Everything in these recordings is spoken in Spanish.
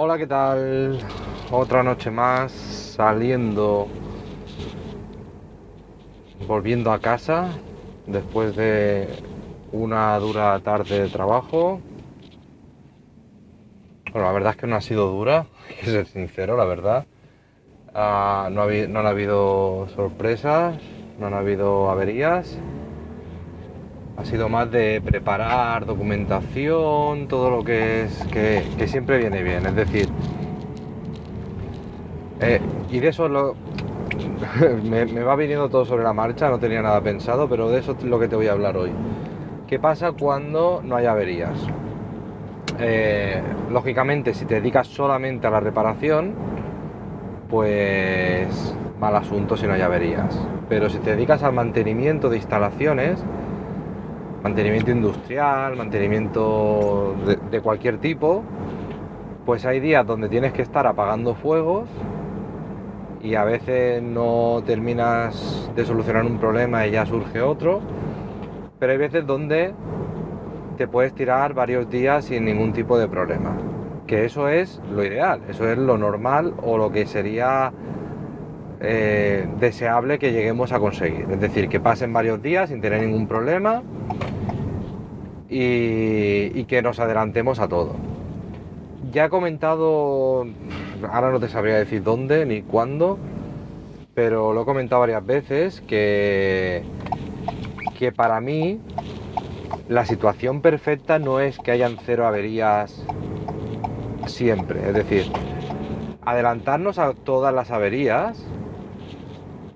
Hola, ¿qué tal? Otra noche más saliendo, volviendo a casa después de una dura tarde de trabajo. Bueno, la verdad es que no ha sido dura, hay que ser sincero, la verdad. Ah, no, ha no han habido sorpresas, no han habido averías. Ha sido más de preparar documentación, todo lo que es que, siempre viene bien. Es decir, eh, y de eso lo, me, me va viniendo todo sobre la marcha, no tenía nada pensado, pero de eso es lo que te voy a hablar hoy. ¿Qué pasa cuando no hay averías? Eh, lógicamente, si te dedicas solamente a la reparación, pues mal asunto si no hay averías. Pero si te dedicas al mantenimiento de instalaciones, mantenimiento industrial, mantenimiento de, cualquier tipo, pues hay días donde tienes que estar apagando fuegos y a veces no terminas de solucionar un problema y ya surge otro, pero hay veces donde te puedes tirar varios días sin ningún tipo de problema, que eso es lo ideal, eso es lo normal o lo que sería eh, deseable que lleguemos a conseguir, es decir, que pasen varios días sin tener ningún problema y, que nos adelantemos a todo. Ya he comentado, ahora no te sabría decir dónde ni cuándo, pero lo he comentado varias veces que, que para mí la situación perfecta no es que hayan cero averías siempre, es decir, adelantarnos a todas las averías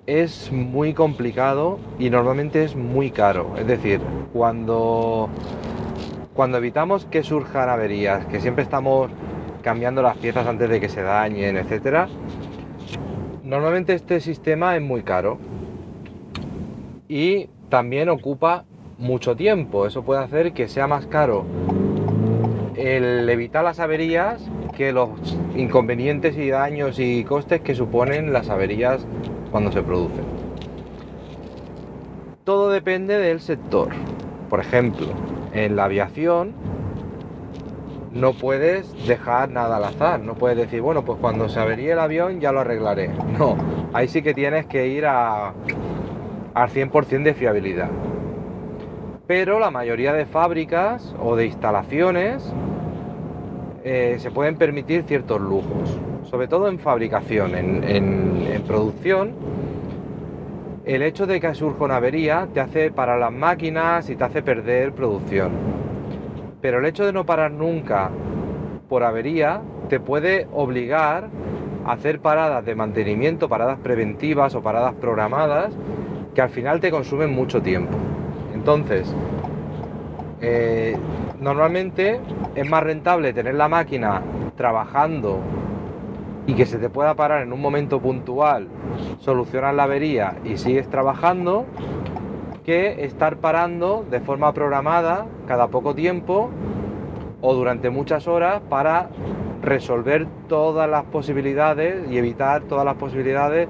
es muy complicado y normalmente es muy caro. Es decir, cuando, cuando evitamos que surjan averías, que siempre estamos cambiando las piezas antes de que se dañen, etcétera, normalmente este sistema es muy caro y también ocupa mucho tiempo. Eso puede hacer que sea más caro el evitar las averías que los inconvenientes y daños y costes que suponen las averías cuando se producen. Todo depende del sector. Por ejemplo, en la aviación no puedes dejar nada al azar. No puedes decir, bueno, pues cuando se averíe el avión ya lo arreglaré. No, ahí sí que tienes que ir a, al 100% de fiabilidad. Pero la mayoría de fábricas o de instalaciones eh, se pueden permitir ciertos lujos, sobre todo en fabricación, en, producción. El hecho de que surja una avería te hace parar las máquinas y te hace perder producción. Pero el hecho de no parar nunca por avería te puede obligar a hacer paradas de mantenimiento, paradas preventivas o paradas programadas que al final te consumen mucho tiempo. Entonces, eh, normalmente es más rentable tener la máquina trabajando y que se te pueda parar en un momento puntual, solucionar la avería y sigues trabajando, que estar parando de forma programada cada poco tiempo o durante muchas horas para resolver todas las posibilidades y evitar todas las posibilidades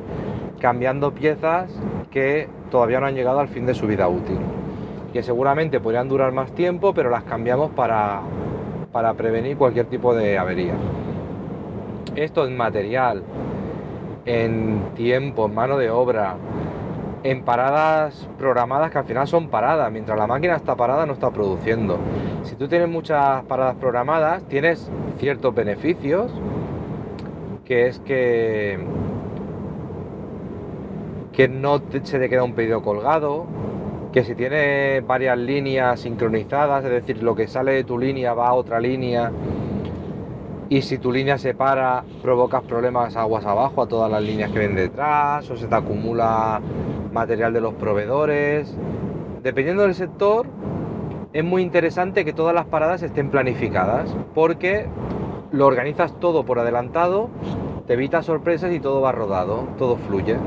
cambiando piezas que todavía no han llegado al fin de su vida útil. Que seguramente podrían durar más tiempo, pero las cambiamos para, para prevenir cualquier tipo de avería. Esto en material, en tiempo, en mano de obra, en paradas programadas que al final son paradas. Mientras la máquina está parada no está produciendo. Si tú tienes muchas paradas programadas, tienes ciertos beneficios, que es que, que no se te queda un pedido colgado, que si tienes varias líneas sincronizadas, es decir, lo que sale de tu línea va a otra línea, y si tu línea se para, provocas problemas aguas abajo a todas las líneas que ven detrás, o se te acumula material de los proveedores. Dependiendo del sector, es muy interesante que todas las paradas estén planificadas, porque lo organizas todo por adelantado, te evitas sorpresas y todo va rodado, todo fluye.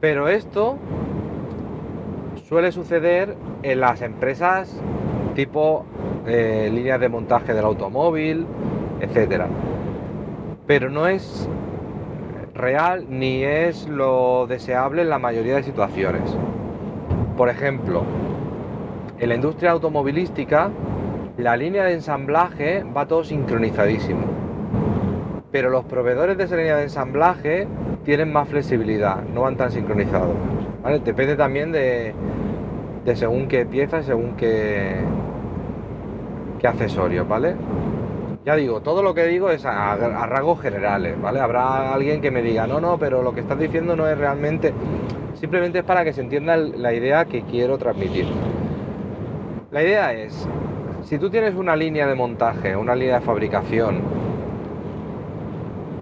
Pero esto suele suceder en las empresas tipo eh, líneas de montaje del automóvil, etcétera. Pero no es real ni es lo deseable en la mayoría de situaciones. Por ejemplo, en la industria automovilística la línea de ensamblaje va todo sincronizadísimo. Pero los proveedores de esa línea de ensamblaje tienen más flexibilidad, no van tan sincronizados. Depende también de, según qué pieza, según qué, accesorios, ¿vale? Ya digo, todo lo que digo es a, rasgos generales, ¿vale? Habrá alguien que me diga, no, no, pero lo que estás diciendo no es realmente... Simplemente es para que se entienda la idea que quiero transmitir. La idea es, si tú tienes una línea de montaje, una línea de fabricación,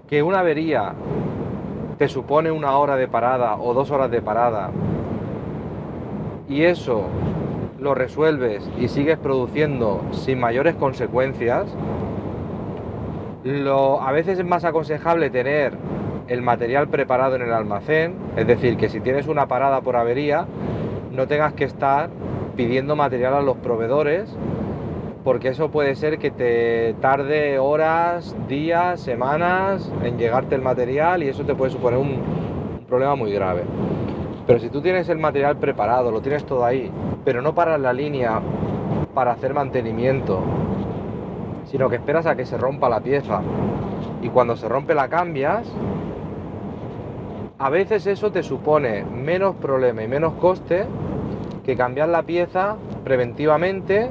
que una avería te supone una hora de parada o dos horas de parada, y eso lo resuelves y sigues produciendo sin mayores consecuencias, lo, a veces es más aconsejable tener el material preparado en el almacén, es decir, que si tienes una parada por avería, no tengas que estar pidiendo material a los proveedores, porque eso puede ser que te tarde horas, días, semanas en llegarte el material y eso te puede suponer un, un problema muy grave. Pero si tú tienes el material preparado, lo tienes todo ahí, pero no paras la línea para hacer mantenimiento, sino que esperas a que se rompa la pieza y cuando se rompe la cambias, a veces eso te supone menos problema y menos coste que cambiar la pieza preventivamente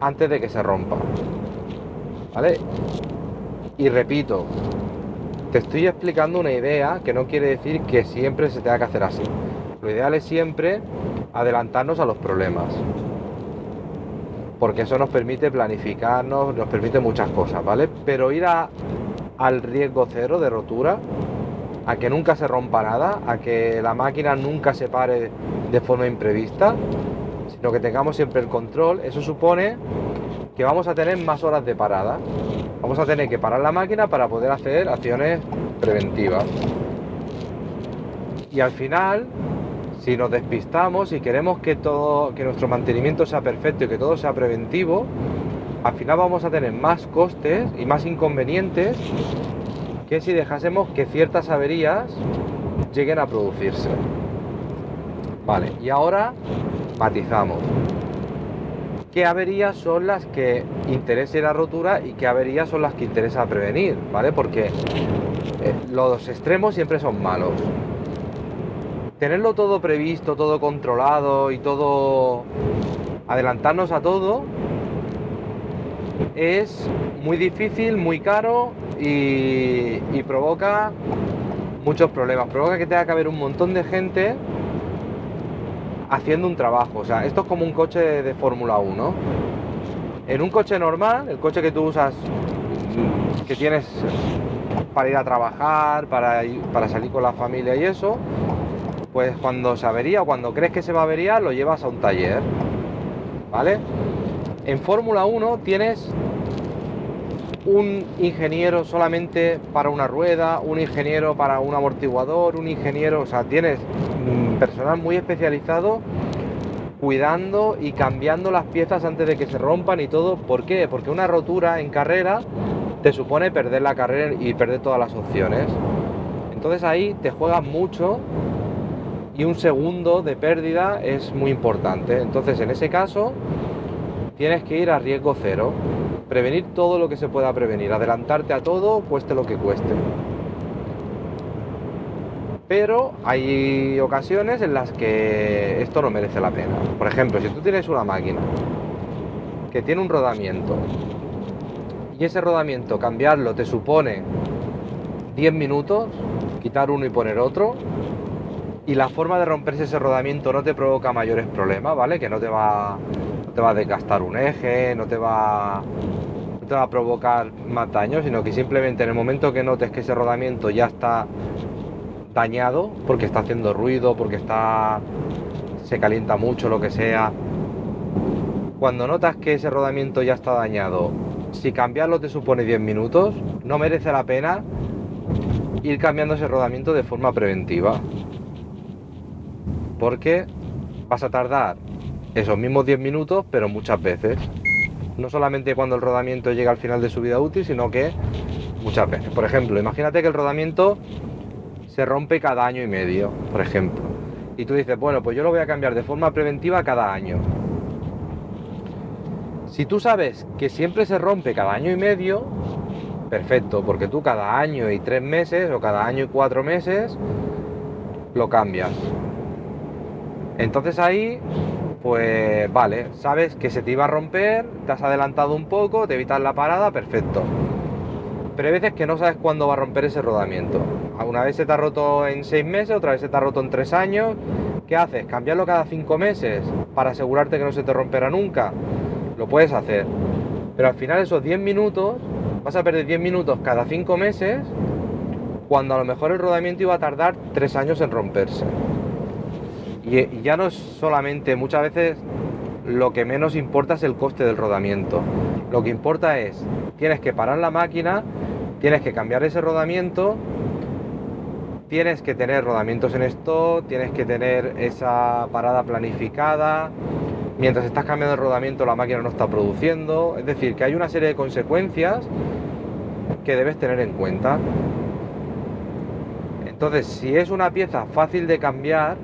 antes de que se rompa. ¿Vale? Y repito, te estoy explicando una idea que no quiere decir que siempre se tenga que hacer así. Lo ideal es siempre adelantarnos a los problemas porque eso nos permite planificarnos, nos permite muchas cosas, ¿vale? Pero ir al riesgo cero de rotura, a que nunca se rompa nada, a que la máquina nunca se pare de forma imprevista, sino que tengamos siempre el control, eso supone que vamos a tener más horas de parada. Vamos a tener que parar la máquina para poder hacer acciones preventivas. Y al final si nos despistamos y queremos que todo, que nuestro mantenimiento sea perfecto y que todo sea preventivo, al final vamos a tener más costes y más inconvenientes que si dejásemos que ciertas averías lleguen a producirse. Vale, y ahora matizamos. ¿Qué averías son las que interesa la rotura y qué averías son las que interesa prevenir? ¿Vale? Porque eh, los extremos siempre son malos tenerlo todo previsto, todo controlado y todo adelantarnos a todo es muy difícil, muy caro y, provoca muchos problemas. Provoca que tenga que haber un montón de gente haciendo un trabajo. O sea, esto es como un coche de, Fórmula 1. En un coche normal, el coche que tú usas, que tienes para ir a trabajar, para, para salir con la familia y eso, pues cuando se avería o cuando crees que se va a averiar, lo llevas a un taller. ¿Vale? En Fórmula 1 tienes un ingeniero solamente para una rueda, un ingeniero para un amortiguador, un ingeniero, o sea, tienes personal muy especializado cuidando y cambiando las piezas antes de que se rompan y todo. ¿Por qué? Porque una rotura en carrera te supone perder la carrera y perder todas las opciones. Entonces ahí te juegas mucho y un segundo de pérdida es muy importante. Entonces, en ese caso, tienes que ir a riesgo cero, prevenir todo lo que se pueda prevenir, adelantarte a todo, cueste lo que cueste. Pero hay ocasiones en las que esto no merece la pena. Por ejemplo, si tú tienes una máquina que tiene un rodamiento y ese rodamiento cambiarlo te supone 10 minutos, quitar uno y poner otro, y la forma de romperse ese rodamiento no te provoca mayores problemas, ¿vale? Que no te va, te va a desgastar un eje, no te va, no te va a provocar más daño, sino que simplemente en el momento que notes que ese rodamiento ya está dañado, porque está haciendo ruido, porque está se calienta mucho, lo que sea, cuando notas que ese rodamiento ya está dañado, si cambiarlo te supone 10 minutos, no merece la pena ir cambiando ese rodamiento de forma preventiva. Porque vas a tardar esos mismos 10 minutos, pero muchas veces. No solamente cuando el rodamiento llega al final de su vida útil, sino que muchas veces. Por ejemplo, imagínate que el rodamiento se rompe cada año y medio, por ejemplo. Y tú dices, bueno, pues yo lo voy a cambiar de forma preventiva cada año. Si tú sabes que siempre se rompe cada año y medio, perfecto, porque tú cada año y tres meses o cada año y cuatro meses lo cambias. Entonces ahí, pues vale, sabes que se te iba a romper, te has adelantado un poco, te evitas la parada, perfecto. Pero hay veces que no sabes cuándo va a romper ese rodamiento. Una vez se te ha roto en seis meses, otra vez se te ha roto en tres años. ¿Qué haces? ¿Cambiarlo cada cinco meses para asegurarte que no se te romperá nunca? Lo puedes hacer. Pero al final esos 10 minutos, vas a perder 10 minutos cada cinco meses cuando a lo mejor el rodamiento iba a tardar tres años en romperse. Y, ya no es solamente, muchas veces lo que menos importa es el coste del rodamiento. Lo que importa es, tienes que parar la máquina, tienes que cambiar ese rodamiento, tienes que tener rodamientos en stock, tienes que tener esa parada planificada. Mientras estás cambiando el rodamiento la máquina no está produciendo. Es decir, que hay una serie de consecuencias que debes tener en cuenta. Entonces, si es una pieza fácil de cambiar,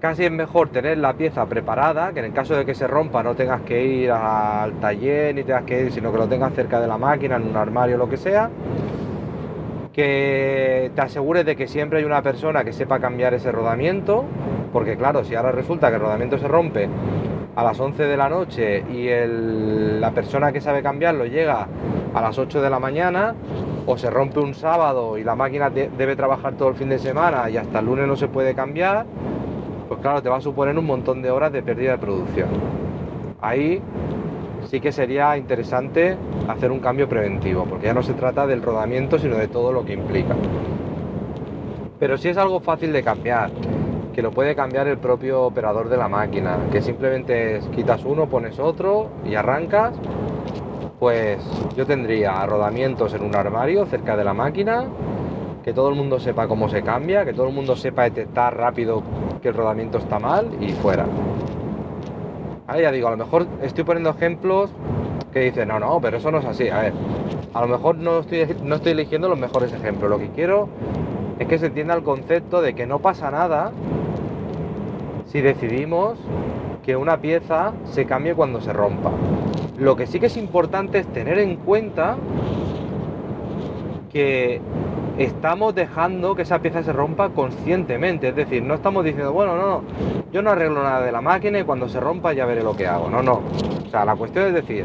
casi es mejor tener la pieza preparada, que en el caso de que se rompa no tengas que ir al taller ni tengas que ir, sino que lo tengas cerca de la máquina, en un armario, lo que sea. Que te asegures de que siempre hay una persona que sepa cambiar ese rodamiento, porque claro, si ahora resulta que el rodamiento se rompe a las 11 de la noche y la persona que sabe cambiarlo llega a las 8 de la mañana, o se rompe un sábado y la máquina debe trabajar todo el fin de semana y hasta el lunes no se puede cambiar, pues claro, te va a suponer un montón de horas de pérdida de producción. Ahí sí que sería interesante hacer un cambio preventivo, porque ya no se trata del rodamiento, sino de todo lo que implica. Pero si es algo fácil de cambiar, que lo puede cambiar el propio operador de la máquina, que simplemente quitas uno, pones otro y arrancas, pues yo tendría rodamientos en un armario cerca de la máquina, que todo el mundo sepa cómo se cambia, que todo el mundo sepa detectar rápido que el rodamiento está mal y fuera. Ahí ya digo, a lo mejor estoy poniendo ejemplos que dicen, no, no, pero eso no es así. A ver, a lo mejor no estoy, no estoy eligiendo los mejores ejemplos. Lo que quiero es que se entienda el concepto de que no pasa nada si decidimos que una pieza se cambie cuando se rompa. Lo que sí que es importante es tener en cuenta que estamos dejando que esa pieza se rompa conscientemente. Es decir, no estamos diciendo, bueno, no, no, yo no arreglo nada de la máquina y cuando se rompa ya veré lo que hago. No, no. O sea, la cuestión es decir,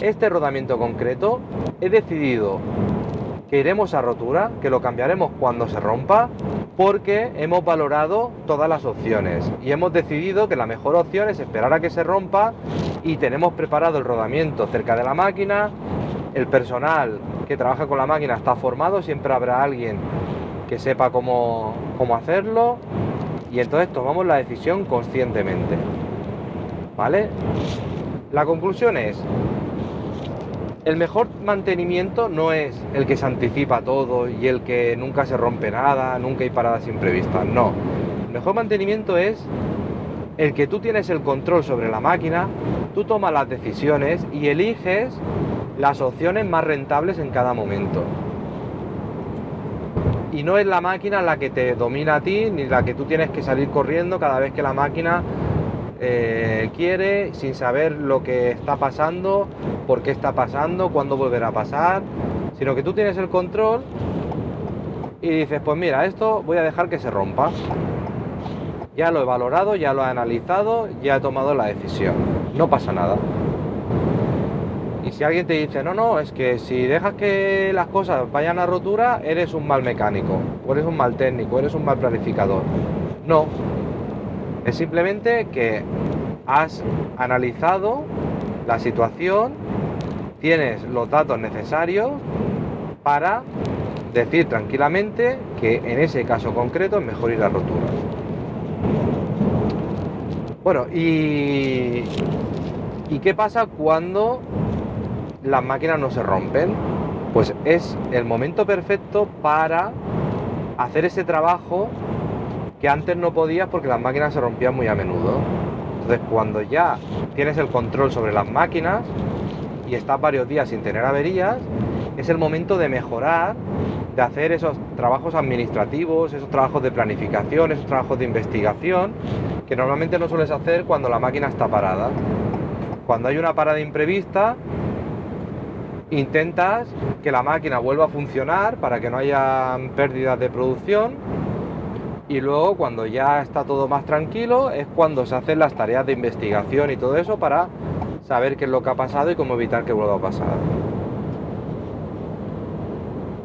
este rodamiento concreto he decidido que iremos a rotura, que lo cambiaremos cuando se rompa, porque hemos valorado todas las opciones y hemos decidido que la mejor opción es esperar a que se rompa y tenemos preparado el rodamiento cerca de la máquina, el personal que trabaja con la máquina está formado, siempre habrá alguien que sepa cómo, hacerlo y entonces tomamos la decisión conscientemente. ¿Vale? La conclusión es, el mejor mantenimiento no es el que se anticipa todo y el que nunca se rompe nada, nunca hay paradas imprevistas, no. El mejor mantenimiento es el que tú tienes el control sobre la máquina, tú tomas las decisiones y eliges las opciones más rentables en cada momento. Y no es la máquina la que te domina a ti, ni la que tú tienes que salir corriendo cada vez que la máquina eh, quiere, sin saber lo que está pasando, por qué está pasando, cuándo volverá a pasar, sino que tú tienes el control y dices, pues mira, esto voy a dejar que se rompa. Ya lo he valorado, ya lo he analizado, ya he tomado la decisión. No pasa nada. Si alguien te dice, no, no, es que si dejas que las cosas vayan a rotura, eres un mal mecánico, o eres un mal técnico, eres un mal planificador. No, es simplemente que has analizado la situación, tienes los datos necesarios para decir tranquilamente que en ese caso concreto es mejor ir a rotura. Bueno, ¿y qué pasa cuando las máquinas no se rompen, pues es el momento perfecto para hacer ese trabajo que antes no podías porque las máquinas se rompían muy a menudo. Entonces cuando ya tienes el control sobre las máquinas y estás varios días sin tener averías, es el momento de mejorar, de hacer esos trabajos administrativos, esos trabajos de planificación, esos trabajos de investigación, que normalmente no sueles hacer cuando la máquina está parada. cuando hay una parada imprevista, intentas que la máquina vuelva a funcionar para que no haya pérdidas de producción y luego cuando ya está todo más tranquilo es cuando se hacen las tareas de investigación y todo eso para saber qué es lo que ha pasado y cómo evitar que vuelva a pasar.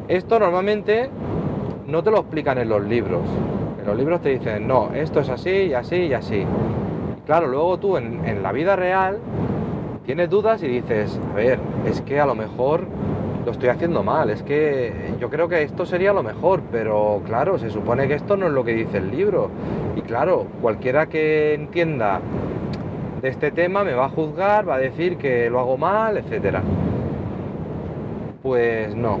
Esto normalmente no te lo explican en los libros. En los libros te dicen, no, esto es así y así y así. claro, luego tú en, la vida real tienes dudas y dices, a ver, es que a lo mejor lo estoy haciendo mal, es que yo creo que esto sería lo mejor, pero claro, se supone que esto no es lo que dice el libro. Y claro, cualquiera que entienda de este tema me va a juzgar, va a decir que lo hago mal, etcétera. Pues no.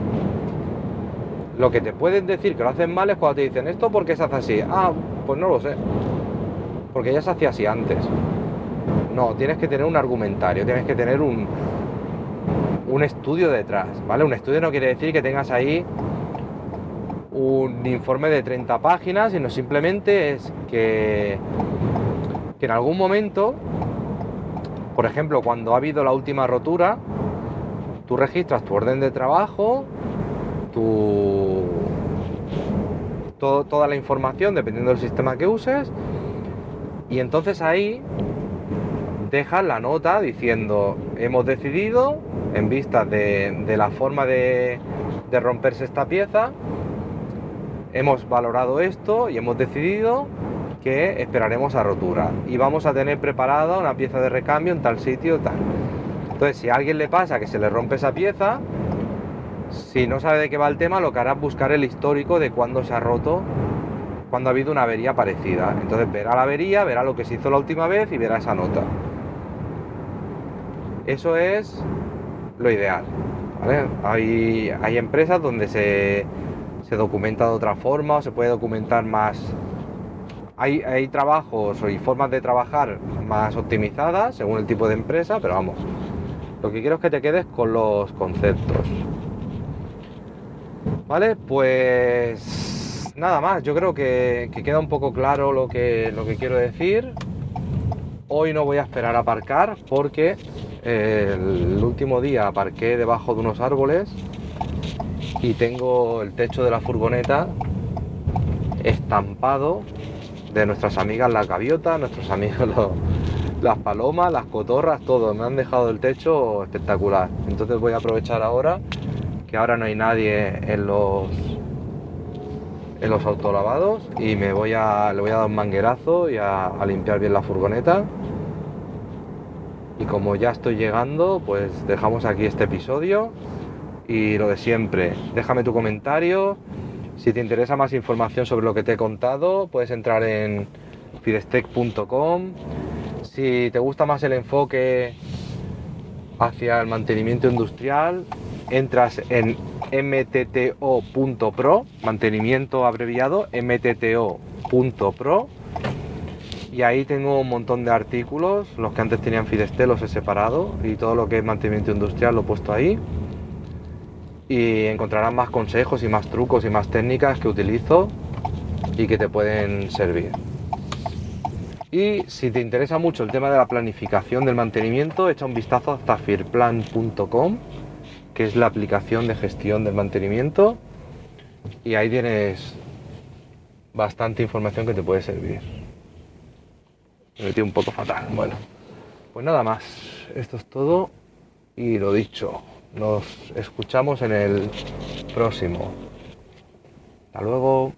Lo que te pueden decir que lo hacen mal es cuando te dicen esto porque se hace así. Ah, pues no lo sé. Porque ya se hacía así antes. No, tienes que tener un argumentario, tienes que tener un, un estudio detrás, ¿vale? Un estudio no quiere decir que tengas ahí un informe de 30 páginas, sino simplemente es que, que en algún momento, por ejemplo, cuando ha habido la última rotura, tú registras tu orden de trabajo, tu, toda la información dependiendo del sistema que uses, y entonces ahí dejas la nota diciendo hemos decidido en vista de, la forma de, romperse esta pieza hemos valorado esto y hemos decidido que esperaremos a rotura. Y vamos a tener preparada una pieza de recambio en tal sitio tal entonces si a alguien le pasa que se le rompe esa pieza si no sabe de qué va el tema lo que hará es buscar el histórico de cuándo se ha roto cuando ha habido una avería parecida. Entonces verá la avería verá lo que se hizo la última vez y verá esa nota eso es lo ideal. Hay, hay, empresas donde se, se, documenta de otra forma o se puede documentar más. Hay, hay trabajos y formas de trabajar más optimizadas según el tipo de empresa, pero vamos, lo que quiero es que te quedes con los conceptos. Vale, pues nada más, yo creo que, que queda un poco claro lo que, lo que quiero decir. Hoy no voy a esperar a aparcar porque el último día aparqué debajo de unos árboles y tengo el techo de la furgoneta estampado de nuestras amigas las gaviotas, nuestros amigos las palomas, las cotorras, todo. Me han dejado el techo espectacular. Entonces voy a aprovechar ahora que ahora no hay nadie en los en los autolavados y me voy a le voy a dar un manguerazo y a limpiar bien la furgoneta y como ya estoy llegando, pues dejamos aquí este episodio y lo de siempre, déjame tu comentario. Si te interesa más información sobre lo que te he contado, puedes entrar en fidestec.com. Si te gusta más el enfoque hacia el mantenimiento industrial, entras en mtto.pro, mantenimiento abreviado, mtto.pro y ahí tengo un montón de artículos, los que antes tenían Fidestel los he separado y todo lo que es mantenimiento industrial lo he puesto ahí. Y encontrarás más consejos y más trucos y más técnicas que utilizo y que te pueden servir. Y si te interesa mucho el tema de la planificación del mantenimiento, echa un vistazo a zafirplan.com, que es la aplicación de gestión del mantenimiento. Y ahí tienes bastante información que te puede servir. Me metí un poco fatal. Bueno, pues nada más. Esto es todo. Y lo dicho, nos escuchamos en el próximo. Hasta luego.